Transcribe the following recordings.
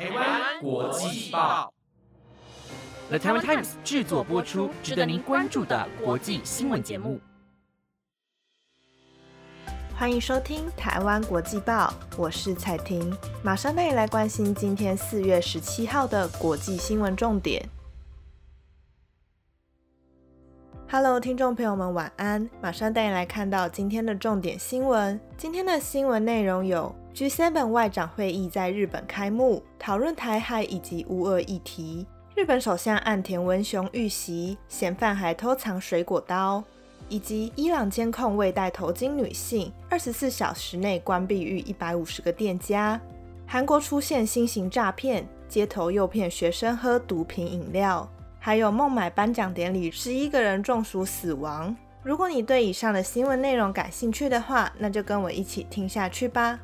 台湾国际报，The Taiwan Times 制作播出，值得您关注的国际新闻节目。欢迎收听《台湾国际报》，我是彩婷，马上带你来关心今天四月十七号的国际新闻重点。Hello，听众朋友们，晚安！马上带你来看到今天的重点新闻。今天的新闻内容有：G7 外长会议在日本开幕，讨论台海以及乌俄议题；日本首相岸田文雄遇袭，嫌犯还偷藏水果刀；以及伊朗监控未戴头巾女性，二十四小时内关闭逾一百五十个店家；韩国出现新型诈骗，街头诱骗学生喝毒品饮料。还有孟买颁奖典礼，十一个人中暑死亡。如果你对以上的新闻内容感兴趣的话，那就跟我一起听下去吧。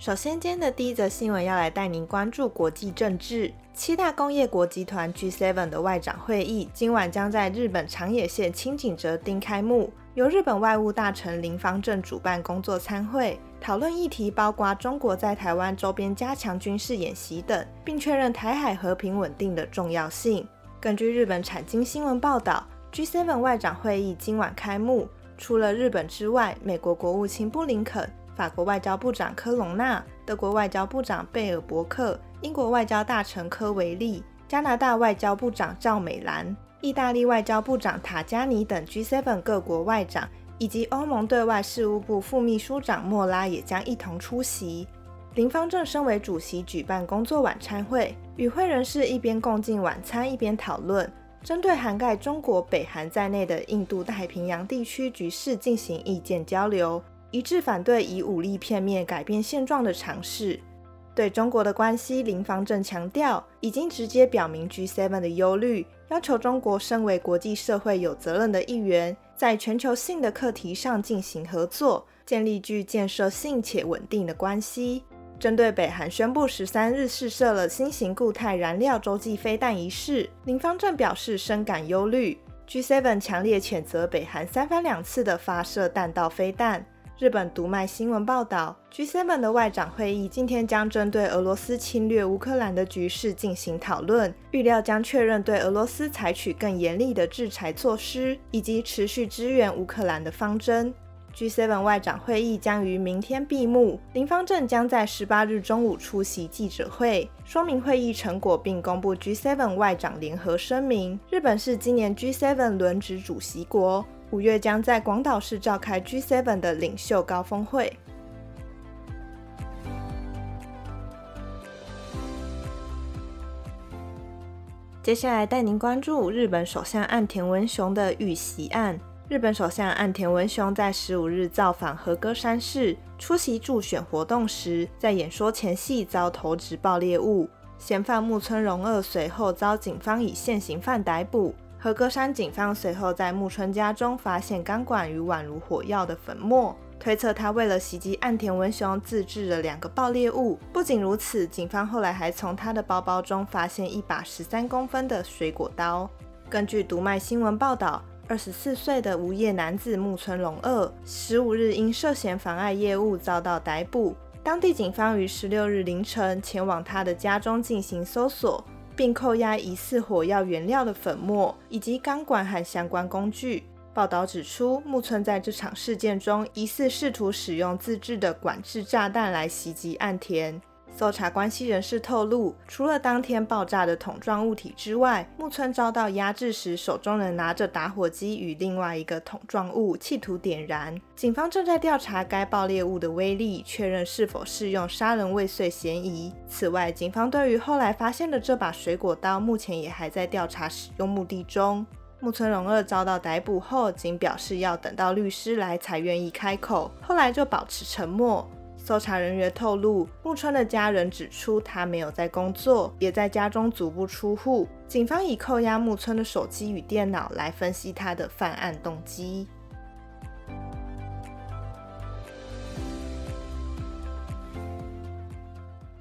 首先，今天的第一则新闻要来带您关注国际政治。七大工业国集团 G7 的外长会议今晚将在日本长野县清井泽町开幕，由日本外务大臣林方正主办工作参会。讨论议题包括中国在台湾周边加强军事演习等，并确认台海和平稳定的重要性。根据日本产经新闻报道，G7 外长会议今晚开幕，除了日本之外，美国国务卿布林肯、法国外交部长科隆纳、德国外交部长贝尔伯克、英国外交大臣科维利、加拿大外交部长赵美兰、意大利外交部长塔加尼等 G7 各国外长。以及欧盟对外事务部副秘书长莫拉也将一同出席。林方正身为主席，举办工作晚餐会，与会人士一边共进晚餐，一边讨论针对涵盖中国、北韩在内的印度太平洋地区局势进行意见交流，一致反对以武力片面改变现状的尝试。对中国的关系，林方正强调，已经直接表明 G7 的忧虑，要求中国身为国际社会有责任的一员。在全球性的课题上进行合作，建立具建设性且稳定的关系。针对北韩宣布十三日试射了新型固态燃料洲际飞弹一事，林方正表示深感忧虑。G7 强烈谴责北韩三番两次的发射弹道飞弹。日本读卖新闻报道，G7 的外长会议今天将针对俄罗斯侵略乌克兰的局势进行讨论，预料将确认对俄罗斯采取更严厉的制裁措施，以及持续支援乌克兰的方针。G7 外长会议将于明天闭幕，林方正将在十八日中午出席记者会，说明会议成果，并公布 G7 外长联合声明。日本是今年 G7 轮值主席国。五月将在广岛市召开 G7 的领袖高峰会。接下来带您关注日本首相岸田文雄的遇袭案。日本首相岸田文雄在十五日造访和歌山市，出席助选活动时，在演说前夕遭投掷爆裂物，嫌犯木村荣二随后遭警方以现行犯逮捕。和歌山警方随后在木村家中发现钢管与宛如火药的粉末，推测他为了袭击岸田文雄自制了两个爆裂物。不仅如此，警方后来还从他的包包中发现一把十三公分的水果刀。根据读卖新闻报道，二十四岁的无业男子木村龙二十五日因涉嫌妨碍业务遭到逮捕。当地警方于十六日凌晨前往他的家中进行搜索。并扣押疑似火药原料的粉末以及钢管和相关工具。报道指出，木村在这场事件中疑似试图使用自制的管制炸弹来袭击岸田。搜查关系人士透露，除了当天爆炸的桶状物体之外，木村遭到压制时手中仍拿着打火机与另外一个桶状物，企图点燃。警方正在调查该爆裂物的威力，确认是否适用杀人未遂嫌疑。此外，警方对于后来发现的这把水果刀，目前也还在调查使用目的中。木村荣二遭到逮捕后，仅表示要等到律师来才愿意开口，后来就保持沉默。搜查人员透露，木村的家人指出他没有在工作，也在家中足不出户。警方已扣押木村的手机与电脑来分析他的犯案动机。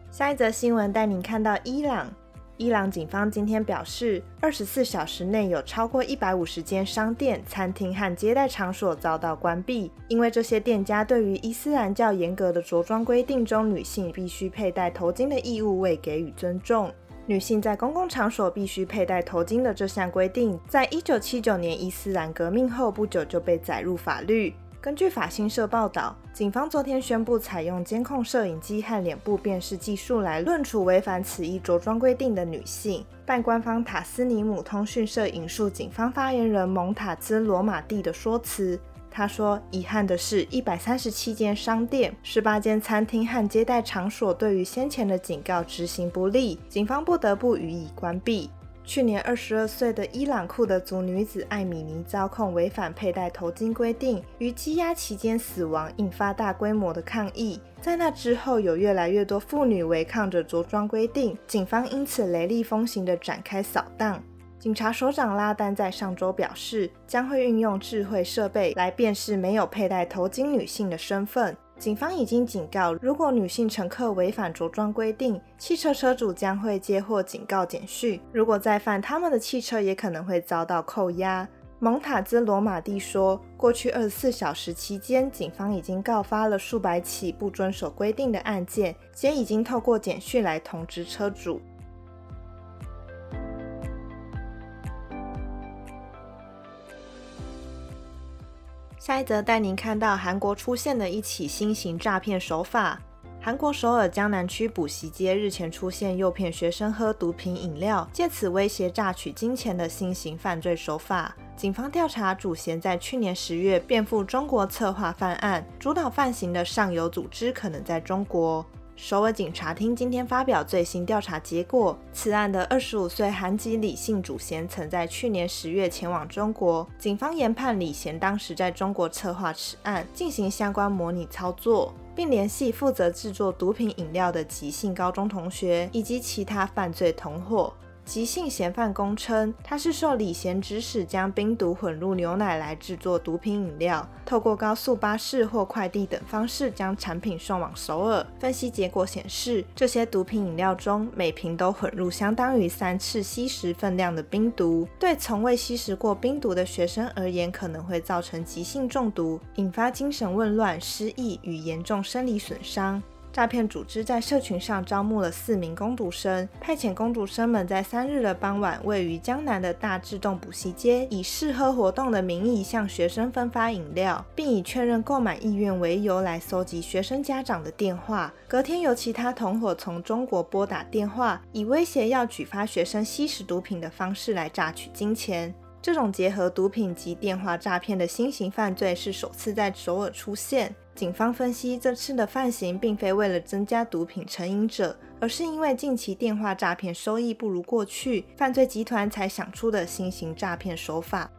下一则新闻带您看到伊朗。伊朗警方今天表示，二十四小时内有超过一百五十间商店、餐厅和接待场所遭到关闭，因为这些店家对于伊斯兰教严格的着装规定中女性必须佩戴头巾的义务未给予尊重。女性在公共场所必须佩戴头巾的这项规定，在一九七九年伊斯兰革命后不久就被载入法律。根据法新社报道，警方昨天宣布采用监控摄影机和脸部辨识技术来论处违反此一着装规定的女性。半官方塔斯尼姆通讯社引述警方发言人蒙塔兹罗马蒂的说辞，他说：“遗憾的是，一百三十七间商店、十八间餐厅和接待场所对于先前的警告执行不力，警方不得不予以关闭。”去年，二十二岁的伊朗库德族女子艾米尼遭控违反佩戴头巾规定，于羁押期间死亡，引发大规模的抗议。在那之后，有越来越多妇女违抗着着装规定，警方因此雷厉风行地展开扫荡。警察首长拉丹在上周表示，将会运用智慧设备来辨识没有佩戴头巾女性的身份。警方已经警告，如果女性乘客违反着装规定，汽车车主将会接获警告简讯。如果再犯，他们的汽车也可能会遭到扣押。蒙塔兹罗马蒂说，过去二十四小时期间，警方已经告发了数百起不遵守规定的案件，且已经透过简讯来通知车主。下一则带您看到韩国出现的一起新型诈骗手法。韩国首尔江南区补习街日前出现诱骗学生喝毒品饮料，借此威胁榨取金钱的新型犯罪手法。警方调查，主嫌在去年十月便赴中国策划犯案，主导犯行的上游组织可能在中国。首尔警察厅今天发表最新调查结果，此案的二十五岁韩籍李姓主嫌曾在去年十月前往中国，警方研判李贤当时在中国策划此案，进行相关模拟操作，并联系负责制作毒品饮料的吉姓高中同学以及其他犯罪同伙。急性嫌犯供称，他是受李贤指使，将冰毒混入牛奶来制作毒品饮料，透过高速巴士或快递等方式将产品送往首尔。分析结果显示，这些毒品饮料中每瓶都混入相当于三次吸食分量的冰毒，对从未吸食过冰毒的学生而言，可能会造成急性中毒，引发精神紊乱、失忆与严重生理损伤。诈骗组织在社群上招募了四名攻读生，派遣攻读生们在三日的傍晚，位于江南的大自动补习街，以试喝活动的名义向学生分发饮料，并以确认购买意愿为由来搜集学生家长的电话。隔天，由其他同伙从中国拨打电话，以威胁要举发学生吸食毒品的方式来榨取金钱。这种结合毒品及电话诈骗的新型犯罪是首次在首尔出现。警方分析，这次的犯行并非为了增加毒品成瘾者，而是因为近期电话诈骗收益不如过去，犯罪集团才想出的新型诈骗手法。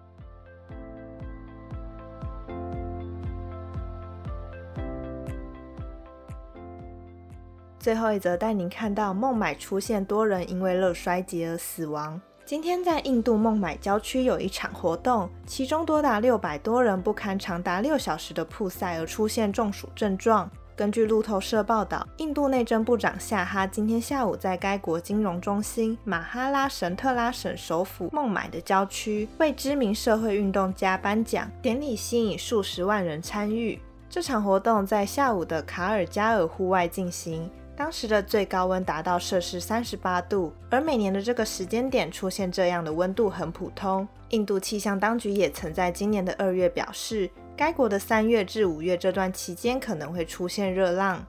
最后一则带您看到，孟买出现多人因为热衰竭而死亡。今天在印度孟买郊区有一场活动，其中多达六百多人不堪长达六小时的曝晒而出现中暑症状。根据路透社报道，印度内政部长夏哈今天下午在该国金融中心马哈拉什特拉省首府孟买的郊区为知名社会运动家颁奖典礼，吸引数十万人参与。这场活动在下午的卡尔加尔户外进行。当时的最高温达到摄氏三十八度，而每年的这个时间点出现这样的温度很普通。印度气象当局也曾在今年的二月表示，该国的三月至五月这段期间可能会出现热浪。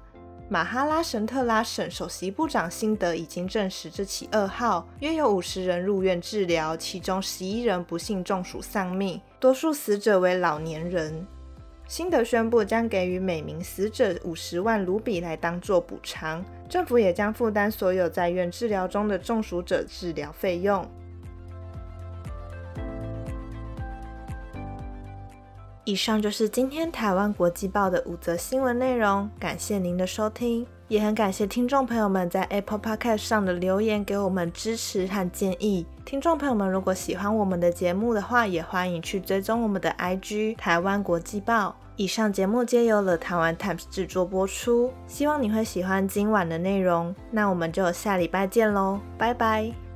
马哈拉什特拉省首席部长辛德已经证实这起噩耗，约有五十人入院治疗，其中十一人不幸中暑丧命，多数死者为老年人。新德宣布将给予每名死者五十万卢比来当做补偿，政府也将负担所有在院治疗中的中暑者治疗费用。以上就是今天台湾国际报的五则新闻内容，感谢您的收听，也很感谢听众朋友们在 Apple Podcast 上的留言，给我们支持和建议。听众朋友们，如果喜欢我们的节目的话，也欢迎去追踪我们的 IG 台湾国际报。以上节目皆由了台湾 Times 制作播出，希望你会喜欢今晚的内容。那我们就下礼拜见喽，拜拜。